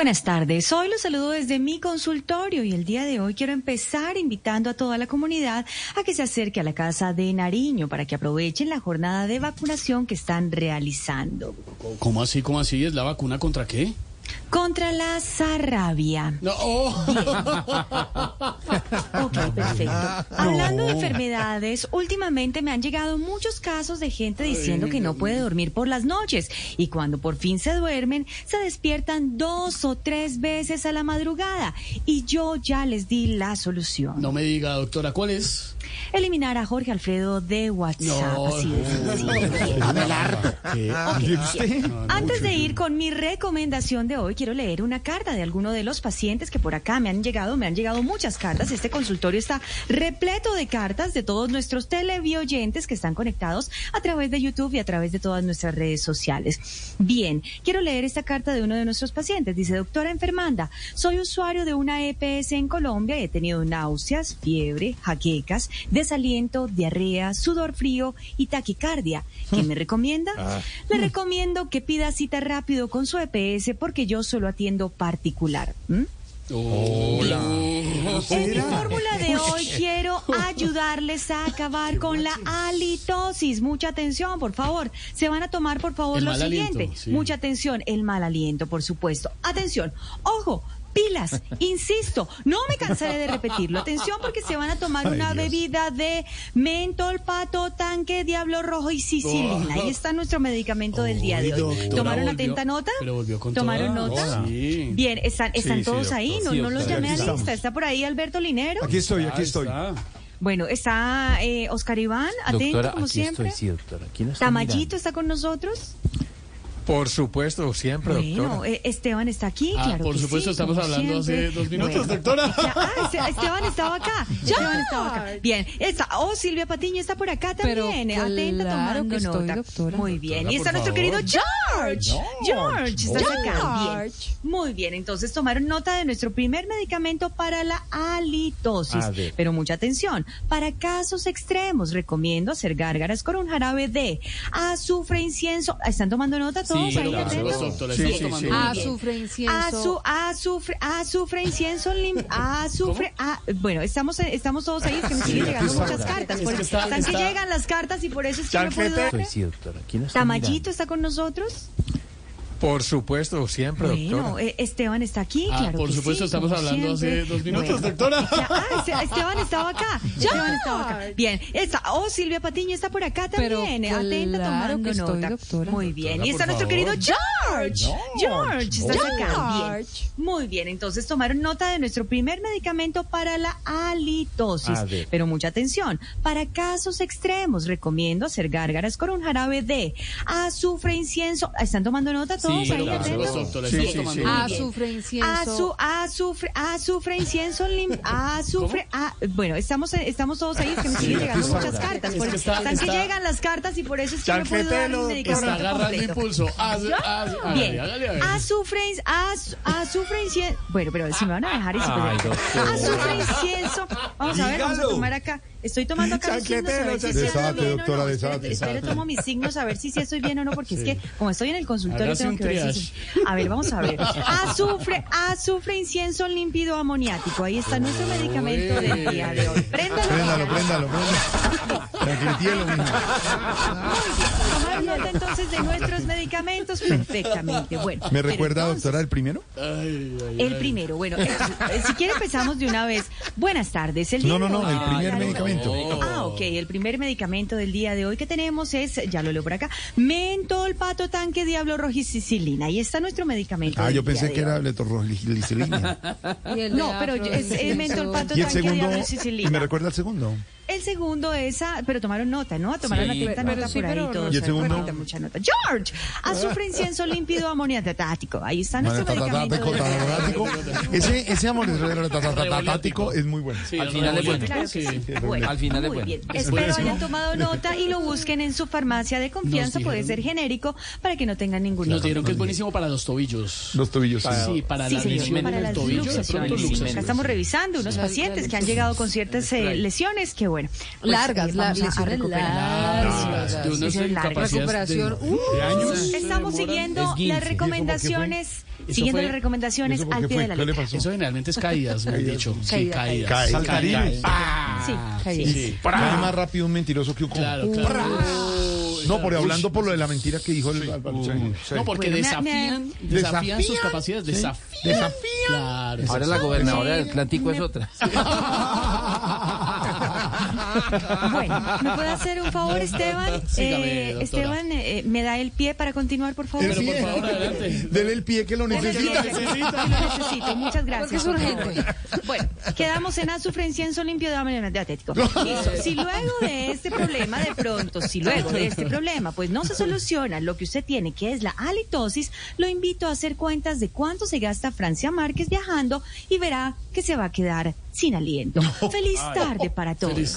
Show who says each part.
Speaker 1: Buenas tardes, hoy los saludo desde mi consultorio y el día de hoy quiero empezar invitando a toda la comunidad a que se acerque a la Casa de Nariño para que aprovechen la jornada de vacunación que están realizando.
Speaker 2: ¿Cómo así? ¿Cómo así? ¿Es la vacuna contra qué?
Speaker 1: Contra la zarrabia.
Speaker 2: No.
Speaker 1: Ok, perfecto. Hablando de enfermedades, últimamente me han llegado muchos casos de gente diciendo que no puede dormir por las noches y cuando por fin se duermen, se despiertan dos o tres veces a la madrugada. Y yo ya les di la solución.
Speaker 2: No me diga, doctora, ¿cuál es?
Speaker 1: Eliminar a Jorge Alfredo de WhatsApp. Antes de ir con mi recomendación de hoy, quiero leer una carta de alguno de los pacientes que por acá me han llegado, me han llegado muchas cartas. Este consultorio está repleto de cartas de todos nuestros televioyentes que están conectados a través de YouTube y a través de todas nuestras redes sociales. Bien, quiero leer esta carta de uno de nuestros pacientes. Dice, doctora enfermanda, soy usuario de una EPS en Colombia y he tenido náuseas, fiebre, jaquecas, desaliento, diarrea, sudor frío y taquicardia. ¿Qué me recomienda? Le recomiendo que pida cita rápido con su EPS porque yo solo atiendo particular.
Speaker 2: Hola.
Speaker 1: En mi fórmula de hoy quiero ayudarles a acabar con la halitosis. Mucha atención, por favor. Se van a tomar, por favor,
Speaker 2: El
Speaker 1: lo
Speaker 2: aliento,
Speaker 1: siguiente.
Speaker 2: sí.
Speaker 1: Mucha atención, el mal aliento, por supuesto. Atención, ojo. Pilas, insisto, no me cansaré de repetirlo. Atención porque se van a tomar una bebida de mentol, pato, tanque, diablo rojo y sicilina. Ahí está nuestro medicamento del día de hoy.
Speaker 2: doctora,
Speaker 1: ¿Tomaron
Speaker 2: volvió-
Speaker 1: atenta nota? ¿Tomaron
Speaker 2: toda.
Speaker 1: nota?
Speaker 2: Sí.
Speaker 1: Bien, están, están
Speaker 3: Sí,
Speaker 1: todos ahí, no,
Speaker 3: Sí,
Speaker 1: no los llamé a lista.
Speaker 3: estamos.
Speaker 1: ¿Está por ahí Alberto Linero?
Speaker 3: Aquí estoy, aquí estoy.
Speaker 1: Bueno, está eh, Oscar Iván, atento
Speaker 4: Doctora,
Speaker 1: como
Speaker 4: aquí
Speaker 1: siempre.
Speaker 4: estoy, sí, doctora. ¿Quién está
Speaker 1: Tamayito
Speaker 4: mirando?
Speaker 1: está con nosotros.
Speaker 3: Por supuesto, siempre,
Speaker 1: Bueno,
Speaker 3: doctora.
Speaker 1: eh, Esteban está aquí,
Speaker 2: Ah,
Speaker 1: claro.
Speaker 2: por
Speaker 1: que
Speaker 2: supuesto,
Speaker 1: sí,
Speaker 2: estamos hablando hace
Speaker 1: siempre.
Speaker 2: dos minutos, doctora.
Speaker 1: Ya, ah, Este- Esteban estaba acá. Esteban estaba acá. Bien, está. Oh, Silvia Patiño está por acá
Speaker 5: Pero
Speaker 1: también. eh, atenta
Speaker 5: claro
Speaker 1: tomando
Speaker 5: que estoy,
Speaker 1: nota.
Speaker 5: doctora.
Speaker 1: Muy bien.
Speaker 2: Doctora,
Speaker 1: y está nuestro
Speaker 2: favor.
Speaker 1: querido George. George, estás acá. Bien.
Speaker 5: George.
Speaker 1: Muy bien, entonces tomaron nota de nuestro primer medicamento para la halitosis. Pero mucha atención, para casos extremos recomiendo hacer gárgaras con un jarabe de azufre, incienso. ¿Están tomando nota todos
Speaker 2: Sí,
Speaker 1: ahí?
Speaker 2: tomando
Speaker 3: sí.
Speaker 2: nota.
Speaker 5: Azufre, incienso.
Speaker 1: Azu- azufre, azufre, incienso, azufre, ah, bueno, estamos, estamos todos ahí, es que me siguen llegando muchas cartas,
Speaker 2: Es
Speaker 1: por-
Speaker 2: que está-
Speaker 1: están que llegan las cartas y por eso es que no puedo
Speaker 3: Chanquete.
Speaker 1: dar.
Speaker 4: Estoy, sí, doctora. ¿Quién está
Speaker 1: Tamayito
Speaker 4: mirando?
Speaker 1: está con nosotros.
Speaker 3: Por supuesto, siempre,
Speaker 1: Bueno,
Speaker 3: doctora.
Speaker 1: eh, Esteban está aquí,
Speaker 2: Ah,
Speaker 1: claro
Speaker 2: por
Speaker 1: que
Speaker 2: supuesto,
Speaker 1: sí,
Speaker 2: estamos hablando
Speaker 1: siempre.
Speaker 2: hace dos minutos,
Speaker 1: Bueno.
Speaker 2: doctora.
Speaker 1: Ya, ah, Este- Esteban estaba acá. Esteban estaba acá. Bien, está, oh, Silvia Patiño está por acá
Speaker 5: Pero
Speaker 1: también. eh, atenta
Speaker 5: claro
Speaker 1: tomando
Speaker 5: que estoy,
Speaker 1: nota.
Speaker 5: doctora.
Speaker 1: Muy bien.
Speaker 2: Doctora,
Speaker 1: y está nuestro
Speaker 2: favor.
Speaker 1: querido George. George, estás acá. Bien.
Speaker 5: George.
Speaker 1: Muy bien, entonces tomaron nota de nuestro primer medicamento para la halitosis. Pero mucha atención, para casos extremos recomiendo hacer gárgaras con un jarabe de azufre, incienso. ¿Están tomando nota todos
Speaker 2: Sí,
Speaker 1: ahí?
Speaker 2: por
Speaker 1: atentos?
Speaker 3: Sí, sí, sí.
Speaker 5: Azufre, incienso.
Speaker 1: Azu- azufre, azufre, incienso, lim, azufre, ah, bueno, estamos, estamos todos ahí, es que me siguen llegando muchas cartas.
Speaker 2: Es
Speaker 1: por-
Speaker 2: que está-
Speaker 1: están que llegan las cartas y por eso es que no puedo dar un medicamento
Speaker 2: Está agarrando
Speaker 1: completo.
Speaker 2: impulso.
Speaker 1: Bien,
Speaker 2: a
Speaker 1: azufre, az- azufre, incienso. Bueno, pero si me van a dejar y si
Speaker 4: doctora.
Speaker 1: Azufre, incienso. Vamos a ver, vamos a tomar acá. Estoy tomando acá los signos a ver si estoy bien o
Speaker 3: doctora,
Speaker 1: no.
Speaker 3: desate,
Speaker 1: Espere, tomo mis signos a ver si sí estoy bien o no, porque es que como estoy en el consultorio tengo
Speaker 2: un
Speaker 1: que ver si...
Speaker 2: triage.
Speaker 1: A ver, vamos a ver. Azufre, azufre, incienso límpido amoniático. Ahí está nuestro medicamento del día de hoy. Préndalo.
Speaker 3: Préndalo, préndalo, préndalo. Tranquilitielo, mijo.
Speaker 1: Nota entonces de nuestros medicamentos perfectamente. Bueno.
Speaker 3: ¿Me recuerda,
Speaker 1: entonces-
Speaker 3: doctora, el primero?
Speaker 2: Ay, ay,
Speaker 1: El
Speaker 2: ay.
Speaker 1: primero, bueno, entonces, eh, si quiere empezamos de una vez. Buenas tardes. El día
Speaker 3: No, no, no, el primer
Speaker 1: hablar-
Speaker 3: medicamento.
Speaker 1: Ah, ok, el primer medicamento del día de hoy que tenemos es, ya lo leo por acá, mentol, pato, tanque, diablo sicilina. Ahí está nuestro medicamento.
Speaker 3: Ah, yo pensé que era
Speaker 5: el de
Speaker 1: No, pero es, es mentol, pato,
Speaker 3: el
Speaker 1: tanque, diablo y
Speaker 3: ¿y me recuerda el segundo?
Speaker 1: El segundo es, ah, pero tomaron nota, ¿no? Tomaron
Speaker 2: Sí.
Speaker 1: atenta
Speaker 5: Pero
Speaker 1: nota
Speaker 5: sí,
Speaker 1: por ahí
Speaker 5: pero
Speaker 1: todos.
Speaker 3: ¿Y el segundo?
Speaker 1: Mucha nota. George, azufre, incienso, límpido, amoniatático. Ahí está nuestro medicamento.
Speaker 3: Ese, ese amor tatático es muy bueno.
Speaker 2: Sí,
Speaker 4: Al final es bueno.
Speaker 2: sí.
Speaker 1: sí.
Speaker 4: Al final es bueno.
Speaker 1: Espero hayan tomado nota y lo busquen en su farmacia de confianza. Puede ser genérico para que no tengan ningún
Speaker 2: Nos dijeron que es buenísimo para los tobillos.
Speaker 3: Los tobillos.
Speaker 2: Sí, para
Speaker 1: Sí,
Speaker 2: la lesión
Speaker 1: las
Speaker 2: tobillo,
Speaker 1: estamos revisando unos
Speaker 5: Sí.
Speaker 1: pacientes que han llegado con ciertas eh, lesiones que, bueno, bueno. pues,
Speaker 5: Largas,
Speaker 1: eh,
Speaker 5: la-
Speaker 1: vamos a- a
Speaker 5: lesiones largas.
Speaker 2: de unas
Speaker 1: Lesiones largas.
Speaker 5: Recuperación,
Speaker 2: de,
Speaker 5: uh,
Speaker 2: de años. se
Speaker 1: Estamos siguiendo
Speaker 4: Es 15.
Speaker 1: las
Speaker 4: ¿Y eso
Speaker 1: recomendaciones, siguiendo
Speaker 2: fue-
Speaker 1: las recomendaciones
Speaker 3: ¿Eso por
Speaker 1: al pie
Speaker 3: fue?
Speaker 1: de la
Speaker 3: ¿Qué le
Speaker 1: letra.
Speaker 2: Eso generalmente es caídas, me han dicho. Sí,
Speaker 5: Caída,
Speaker 2: caídas.
Speaker 3: caída.
Speaker 2: Caídas.
Speaker 3: Saltarines.
Speaker 2: Ah,
Speaker 1: Sí,
Speaker 5: caídas.
Speaker 2: sí.
Speaker 3: Cae más rápido un mentiroso que un.
Speaker 2: Claro, claro.
Speaker 3: No, por hablando por lo de la mentira que dijo el...
Speaker 2: No, porque desafían,
Speaker 1: me-
Speaker 2: desafían sus capacidades,
Speaker 3: Sí.
Speaker 2: desafían.
Speaker 3: Desafían.
Speaker 2: Claro.
Speaker 4: Ahora la gobernadora del Atlántico es otra.
Speaker 1: Bueno, ¿me puede hacer un favor, Esteban?
Speaker 2: Sígame,
Speaker 1: Eh. Esteban, eh, ¿me da el pie para continuar, por favor?
Speaker 2: Pero por favor, adelante.
Speaker 3: Dele el pie que lo necesita.
Speaker 1: que Lo necesito, muchas gracias.
Speaker 5: Porque es
Speaker 1: por
Speaker 5: urgente.
Speaker 1: favor. Bueno, quedamos en azufre, incienso limpio de atético. Listo. Si luego de este problema, de pronto, si luego de este problema, pues no se soluciona lo que usted tiene, que es la halitosis, lo invito a hacer cuentas de cuánto se gasta Francia Márquez viajando y verá que se va a quedar sin aliento. Feliz tarde para todos.